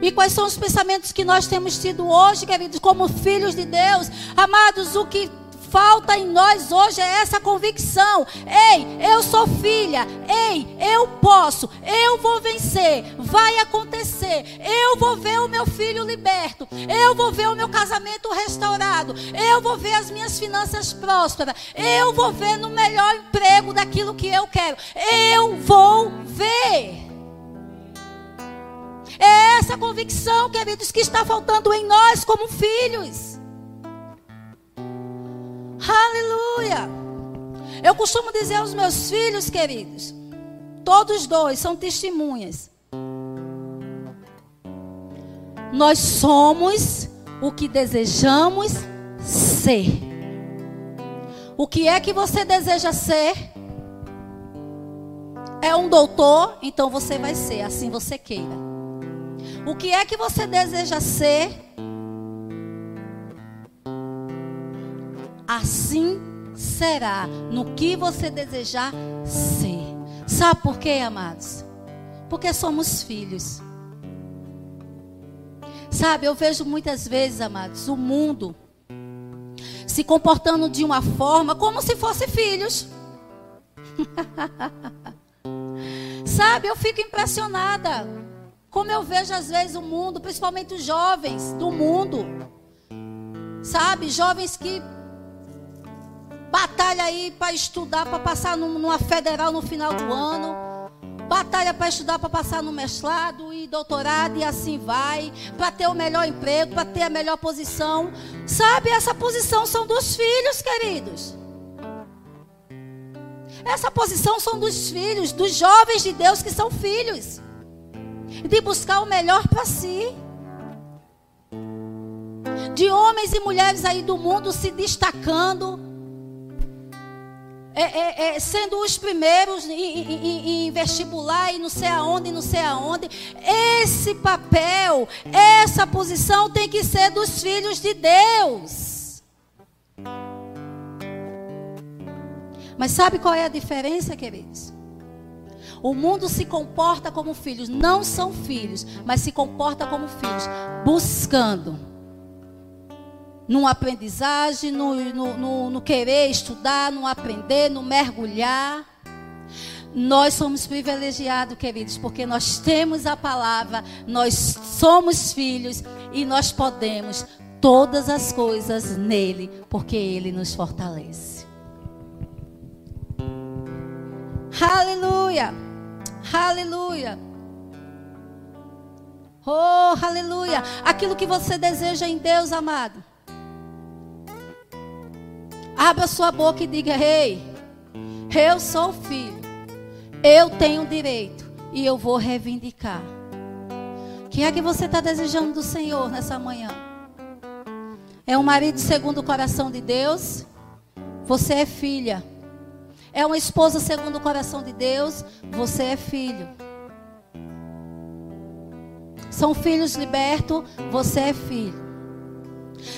Speaker 1: E quais são os pensamentos que nós temos tido hoje, queridos, como filhos de Deus? Amados, o que falta em nós hoje é essa convicção. Ei, eu sou filha. Ei, eu posso. Eu vou vencer. Vai acontecer. Eu vou ver o meu filho liberto. Eu vou ver o meu casamento restaurado. Eu vou ver as minhas finanças prósperas. Eu vou ver no melhor emprego daquilo que eu quero. Eu vou ver. É essa convicção, queridos, que está faltando em nós como filhos. Aleluia! Eu costumo dizer aos meus filhos, queridos, todos dois são testemunhas. Nós somos o que desejamos ser. O que é que você deseja ser? É um doutor, então você vai ser, assim você queira. O que é que você deseja ser? Assim será no que você desejar ser. Sabe por quê, amados? Porque somos filhos. Sabe, eu vejo muitas vezes, amados, o mundo se comportando de uma forma como se fossem filhos. Sabe, eu fico impressionada. Como eu vejo às vezes o mundo, principalmente os jovens do mundo. Sabe, jovens que batalha aí para estudar, para passar numa federal no final do ano. Batalha para estudar, para passar no mestrado e doutorado e assim vai, para ter o melhor emprego, para ter a melhor posição. Sabe, essa posição são dos filhos, queridos. Essa posição são dos filhos, dos jovens de Deus que são filhos. De buscar o melhor para si. De homens e mulheres aí do mundo se destacando. É, é, é, sendo os primeiros em, em, em, vestibular e não sei aonde, não sei aonde. Esse papel, essa posição tem que ser dos filhos de Deus. Mas sabe qual é a diferença, queridos? O mundo se comporta como filhos, não são filhos, mas se comporta como filhos, buscando no aprendizagem, no, no, no, no querer estudar, no aprender, no mergulhar. Nós somos privilegiados, queridos, porque nós temos a palavra, nós somos filhos e nós podemos todas as coisas nele, porque ele nos fortalece. Aleluia. Aleluia. Oh, aleluia. Aquilo que você deseja em Deus, amado. Abra sua boca e diga: Ei, eu sou filho. Eu tenho direito. E eu vou reivindicar. O que é que você está desejando do Senhor nessa manhã? É um marido segundo o coração de Deus? Você é filha. É uma esposa segundo o coração de Deus, você é filho. São filhos libertos, você é filho.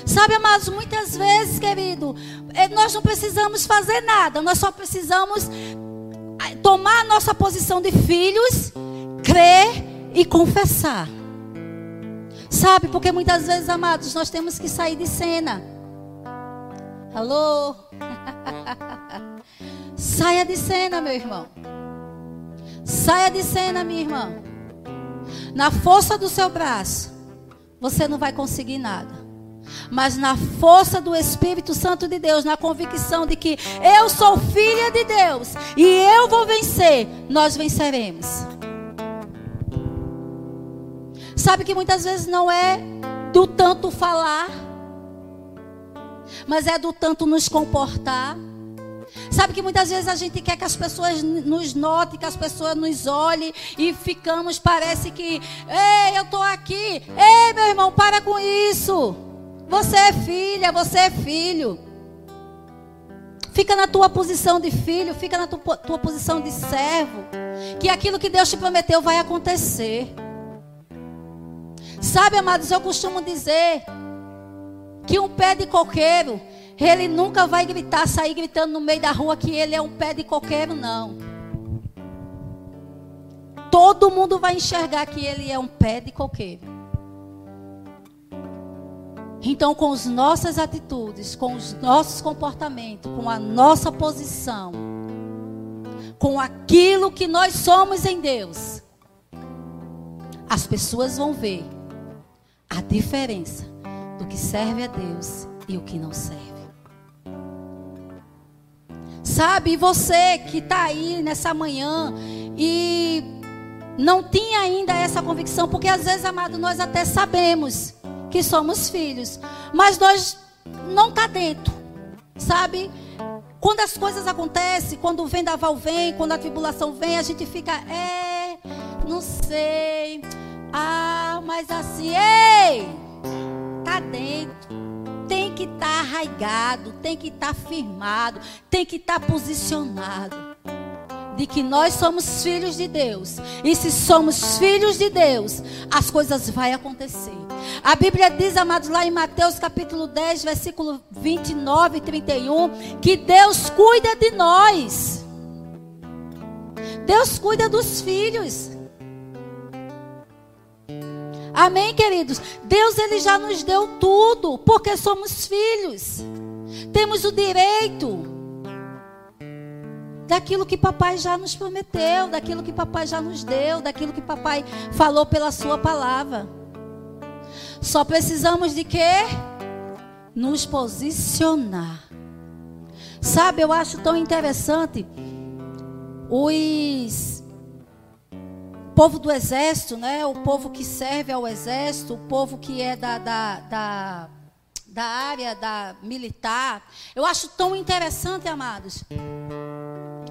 Speaker 1: Sabe, amados, muitas vezes, querido, eh, nós não precisamos fazer nada, nós só precisamos eh, tomar nossa posição de filhos, crer e confessar. Sabe, porque muitas vezes, amados, nós temos que sair de cena. Alô? Saia de cena, meu irmão. Saia de cena, minha irmã. Na força do seu braço, você não vai conseguir nada. Mas na força do Espírito Santo de Deus, na convicção de que eu sou filha de Deus e eu vou vencer, nós venceremos. Sabe que muitas vezes não é do tanto falar, mas é do tanto nos comportar. Sabe que muitas vezes a gente quer que as pessoas nos notem, que as pessoas nos olhem e ficamos, parece que, ei, eu estou aqui. Ei, meu irmão, para com isso. Você é filha, você é filho. Fica na tua posição de filho, fica na tua, tua posição de servo. Que aquilo que Deus te prometeu vai acontecer. Sabe, amados, eu costumo dizer que um pé de coqueiro ele nunca vai gritar, sair gritando no meio da rua que ele é um pé de coqueiro, não. Todo mundo vai enxergar que ele é um pé de coqueiro. Então, com as nossas atitudes, com os nossos comportamentos, com a nossa posição, com aquilo que nós somos em Deus, as pessoas vão ver a diferença do que serve a Deus e o que não serve. Sabe, você que está aí nessa manhã e não tinha ainda essa convicção, porque às vezes, amado, nós até sabemos que somos filhos, mas nós não está dentro, sabe? Quando as coisas acontecem, quando o vendaval vem, quando a tribulação vem, a gente fica, é, não sei, ah, mas assim, ei, tá dentro tem que estar tá arraigado, tem que estar tá firmado, tem que estar tá posicionado. De que nós somos filhos de Deus. E se somos filhos de Deus, as coisas vão acontecer. A Bíblia diz, amados, lá em Mateus capítulo 10, versículo 29 e 31, que Deus cuida de nós. Deus cuida dos filhos. Amém, queridos? Deus ele já nos deu tudo, porque somos filhos. Temos o direito daquilo que papai já nos prometeu, daquilo que papai já nos deu, daquilo que papai falou pela sua palavra. Só precisamos de quê? Nos posicionar. Sabe, eu acho tão interessante os povo do exército, né? O povo que serve ao exército, o povo que é da, da, da, da área da militar. Eu acho tão interessante, amados.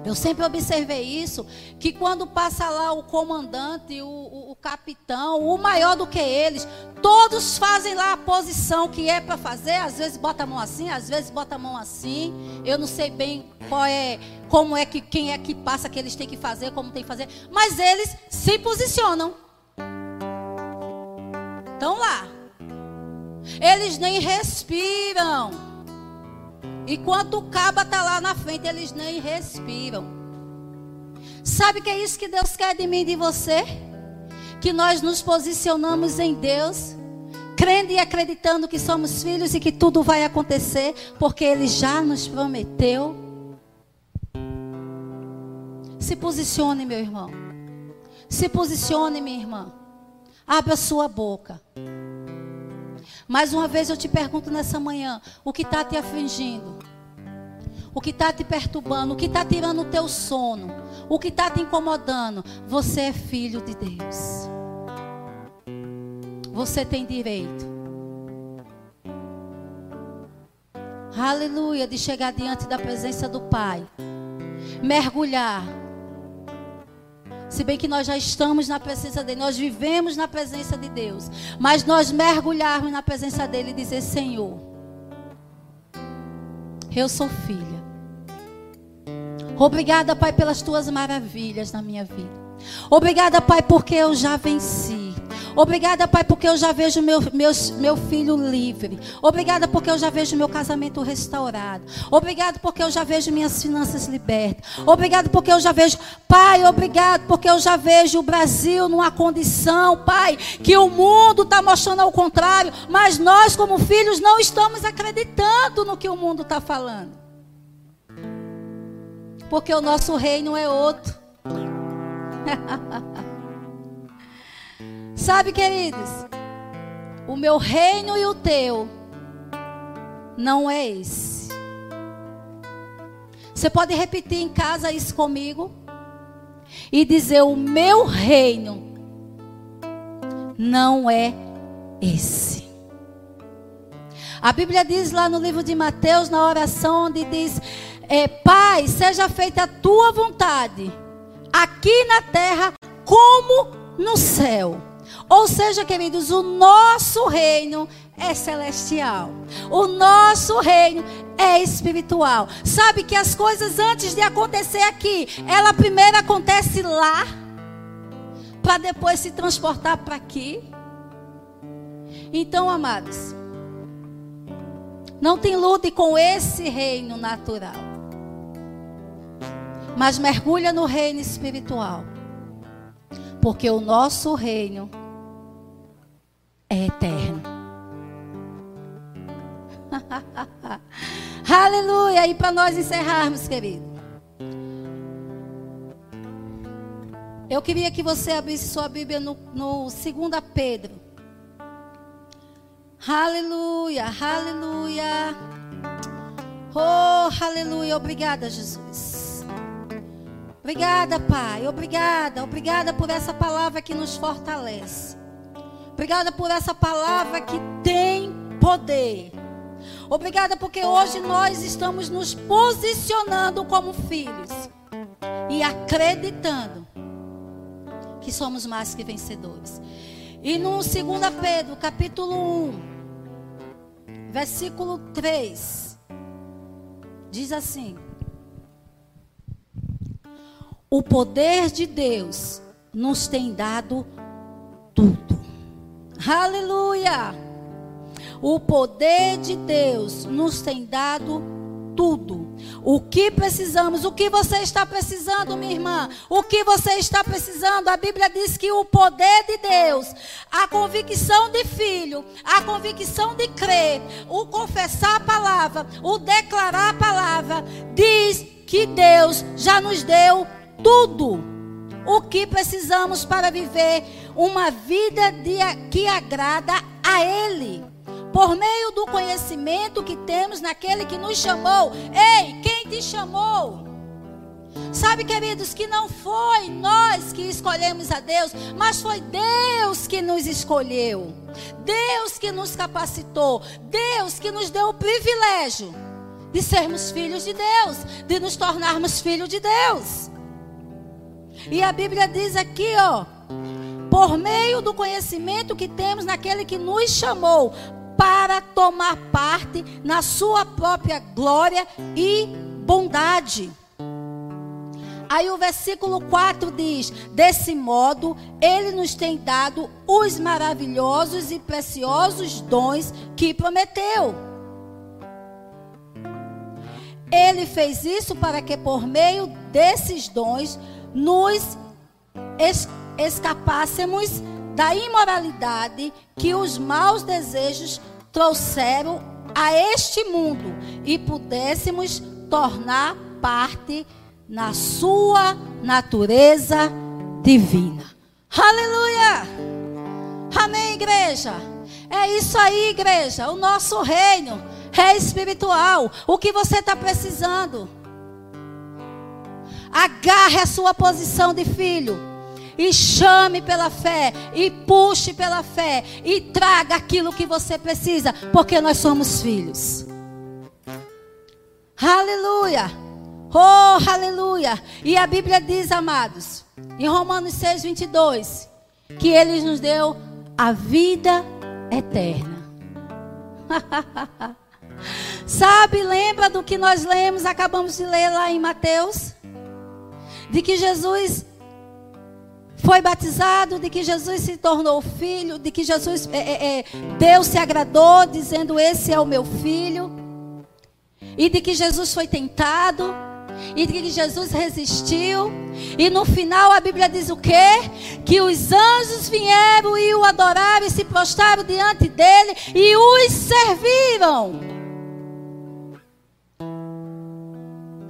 Speaker 1: Eu sempre observei isso, que quando passa lá o comandante, o, o, o, capitão, o maior do que eles, todos fazem lá a posição que é para fazer. Às vezes bota a mão assim, às vezes bota a mão assim. Eu não sei bem qual é, como é que quem é que passa que eles têm que fazer, como tem que fazer, mas eles se posicionam. Estão lá. Eles nem respiram. Enquanto o caba está lá na frente, eles nem respiram. Sabe que é isso que Deus quer de mim e de você? Que nós nos posicionamos em Deus, crendo e acreditando que somos filhos e que tudo vai acontecer, porque Ele já nos prometeu. Se posicione, meu irmão. Se posicione, minha irmã. Abra sua boca. Mais uma vez eu te pergunto nessa manhã: o que está te afligindo? O que está te perturbando? O que está tirando o teu sono? O que está te incomodando? Você é filho de Deus. Você tem direito. Aleluia, de chegar diante da presença do Pai. Mergulhar se bem que nós já estamos na presença dele, nós vivemos na presença de Deus. Mas nós mergulharmos na presença dele e dizer: Senhor, eu sou filha. Obrigada, Pai, pelas tuas maravilhas na minha vida. Obrigada, Pai, porque eu já venci. Obrigada, Pai, porque eu já vejo meu, meu, meu filho livre. Obrigada, porque eu já vejo meu casamento restaurado. Obrigado, porque eu já vejo minhas finanças libertas. Obrigado, porque eu já vejo. Pai, obrigado, porque eu já vejo o Brasil numa condição, Pai, que o mundo está mostrando ao contrário. Mas nós, como filhos, não estamos acreditando no que o mundo está falando. Porque o nosso reino é outro. Sabe, queridos, o meu reino e o teu não é esse. Você pode repetir em casa isso comigo e dizer: O meu reino não é esse. A Bíblia diz lá no livro de Mateus, na oração, onde diz: é, Pai, seja feita a tua vontade, aqui na terra como no céu. Ou seja, queridos, o nosso reino é celestial. O nosso reino é espiritual. Sabe que as coisas antes de acontecer aqui, ela primeiro acontece lá, para depois se transportar para aqui. Então, amados, não tem lute com esse reino natural. Mas mergulha no reino espiritual. Porque o nosso reino é eterno. Aleluia! E para nós encerrarmos, querido. Eu queria que você abrisse sua Bíblia no, no 2 Pedro. Aleluia, aleluia. Oh, aleluia. Obrigada, Jesus. Obrigada, Pai. Obrigada, obrigada por essa palavra que nos fortalece. Obrigada por essa palavra que tem poder. Obrigada porque hoje nós estamos nos posicionando como filhos e acreditando que somos mais que vencedores. E no 2 Pedro, capítulo 1, versículo 3, diz assim: O poder de Deus nos tem dado tudo Aleluia! O poder de Deus nos tem dado tudo. O que precisamos? O que você está precisando, minha irmã? O que você está precisando? A Bíblia diz que o poder de Deus, a convicção de filho, a convicção de crer, o confessar a palavra, o declarar a palavra, diz que Deus já nos deu tudo o que precisamos para viver uma vida de, que agrada a Ele. Por meio do conhecimento que temos naquele que nos chamou. Ei, quem te chamou? Sabe, queridos, que não foi nós que escolhemos a Deus, mas foi Deus que nos escolheu. Deus que nos capacitou. Deus que nos deu o privilégio de sermos filhos de Deus, de nos tornarmos filhos de Deus. E a Bíblia diz aqui, ó, por meio do conhecimento que temos naquele que nos chamou para tomar parte na sua própria glória e bondade. Aí o versículo 4 diz: Desse modo, ele nos tem dado os maravilhosos e preciosos dons que prometeu. Ele fez isso para que por meio desses dons nos es escapássemos da imoralidade que os maus desejos trouxeram a este mundo e pudéssemos tornar parte na sua natureza divina. Aleluia! Amém, igreja. É isso aí, igreja. O nosso reino é espiritual. O que você está precisando? Agarre a sua posição de filho. E chame pela fé. E puxe pela fé. E traga aquilo que você precisa. Porque nós somos filhos. Aleluia. Oh, aleluia. E a Bíblia diz, amados, em Romanos 6, 22, que Ele nos deu a vida eterna. Sabe, lembra do que nós lemos, acabamos de ler lá em Mateus? De que Jesus foi batizado, de que Jesus se tornou filho, de que Jesus, é, é, é, Deus se agradou, dizendo: Esse é o meu filho, e de que Jesus foi tentado, e de que Jesus resistiu, e no final a Bíblia diz o quê? Que os anjos vieram e o adoraram e se prostraram diante dele e os serviram.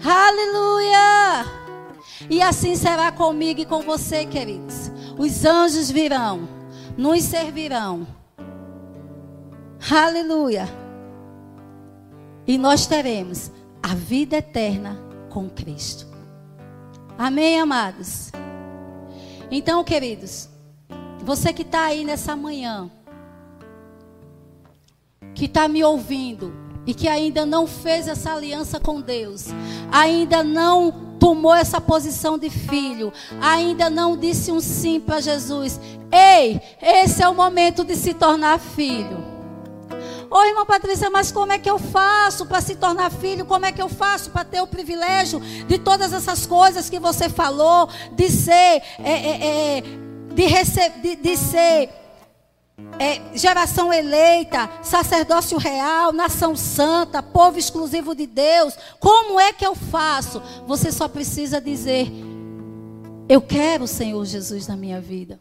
Speaker 1: Aleluia! E assim será comigo e com você, queridos. Os anjos virão, nos servirão. Aleluia. E nós teremos a vida eterna com Cristo. Amém, amados? Então, queridos, você que está aí nessa manhã, que está me ouvindo e que ainda não fez essa aliança com Deus, ainda não tomou essa posição de filho, ainda não disse um sim para Jesus. Ei, esse é o momento de se tornar filho. Ô irmã Patrícia, mas como é que eu faço para se tornar filho? Como é que eu faço para ter o privilégio de todas essas coisas que você falou, de ser, é, é, é, de, de, de ser é, geração eleita, sacerdócio real, nação santa, povo exclusivo de Deus. Como é que eu faço? Você só precisa dizer: Eu quero o Senhor Jesus na minha vida.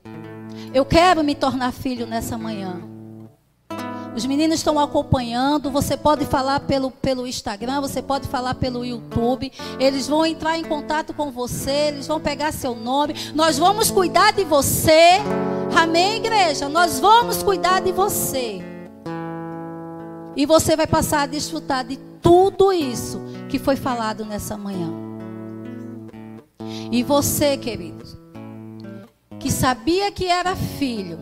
Speaker 1: Eu quero me tornar filho nessa manhã. Os meninos estão acompanhando. Você pode falar pelo, pelo Instagram, você pode falar pelo YouTube. Eles vão entrar em contato com você, eles vão pegar seu nome. Nós vamos cuidar de você. Amém, igreja? Nós vamos cuidar de você. E você vai passar a desfrutar de tudo isso que foi falado nessa manhã. E você, queridos, que sabia que era filho,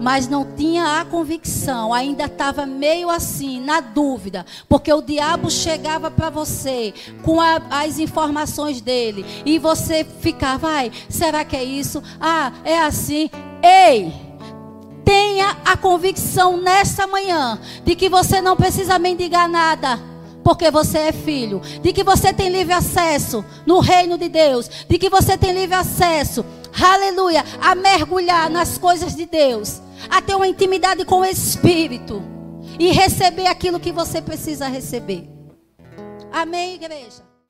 Speaker 1: mas não tinha a convicção, ainda estava meio assim, na dúvida, porque o diabo chegava para você com a, as informações dele e você ficava, ai, será que é isso? Ah, é assim. Ei! Tenha a convicção nesta manhã de que você não precisa mendigar nada porque você é filho, de que você tem livre acesso no reino de Deus, de que você tem livre acesso aleluia, a mergulhar nas coisas de Deus, a ter uma intimidade com o Espírito e receber aquilo que você precisa receber. Amém, igreja?